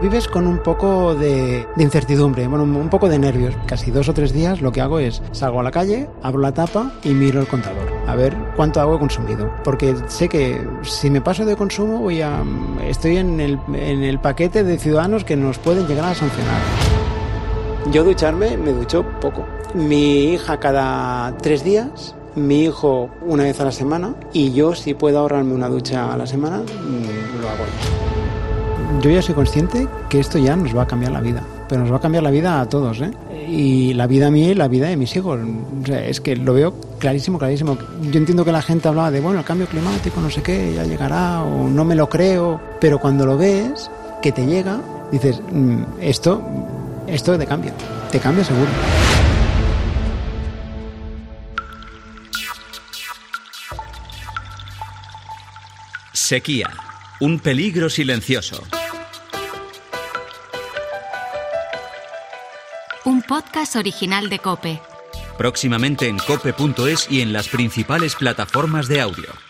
Vives con un poco de, de incertidumbre, bueno, un poco de nervios. Casi dos o tres días lo que hago es salgo a la calle, abro la tapa y miro el contador. A ver cuánto agua he consumido. Porque sé que si me paso de consumo voy a... Estoy en el, en el paquete de ciudadanos que nos pueden llegar a sancionar. Yo ducharme me ducho poco. Mi hija cada tres días mi hijo una vez a la semana y yo si puedo ahorrarme una ducha a la semana, mm, lo hago. Yo ya soy consciente que esto ya nos va a cambiar la vida, pero nos va a cambiar la vida a todos, ¿eh? Y la vida mía y la vida de mis hijos. O sea, es que lo veo clarísimo, clarísimo. Yo entiendo que la gente hablaba de, bueno, el cambio climático, no sé qué, ya llegará, o no me lo creo, pero cuando lo ves, que te llega, dices, mm, esto, esto te cambia, te cambia seguro. Sequía, un peligro silencioso. Un podcast original de Cope. Próximamente en cope.es y en las principales plataformas de audio.